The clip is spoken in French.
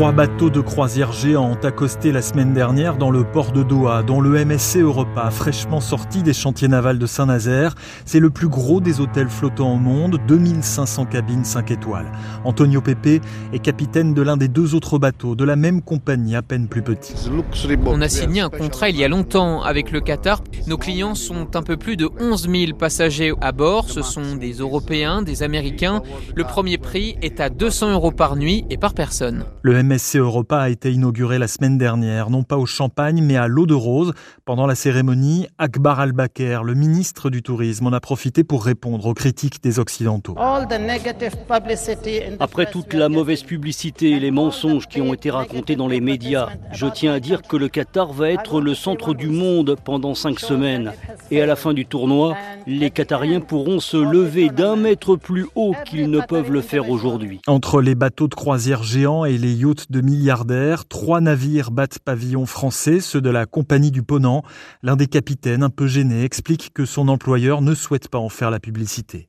Trois bateaux de croisière géants ont accosté la semaine dernière dans le port de Doha, dont le MSC Europa, fraîchement sorti des chantiers navals de Saint-Nazaire. C'est le plus gros des hôtels flottants au monde, 2500 cabines 5 étoiles. Antonio Pepe est capitaine de l'un des deux autres bateaux, de la même compagnie, à peine plus petit. On a signé un contrat il y a longtemps avec le Qatar. Nos clients sont un peu plus de 11 000 passagers à bord. Ce sont des Européens, des Américains. Le premier prix est à 200 euros par nuit et par personne. Le MSC Europa a été inauguré la semaine dernière, non pas au champagne, mais à l'eau de rose. Pendant la cérémonie, Akbar al-Bakr, le ministre du Tourisme, en a profité pour répondre aux critiques des Occidentaux. Après toute la mauvaise publicité et les mensonges qui ont été racontés dans les médias, je tiens à dire que le Qatar va être le centre du monde pendant cinq semaines. Et à la fin du tournoi, les Qatariens pourront se lever d'un mètre plus haut qu'ils ne peuvent le faire aujourd'hui. Entre les bateaux de croisière géants et les yachts de milliardaires, trois navires battent pavillon français, ceux de la Compagnie du Ponant. L'un des capitaines, un peu gêné, explique que son employeur ne souhaite pas en faire la publicité.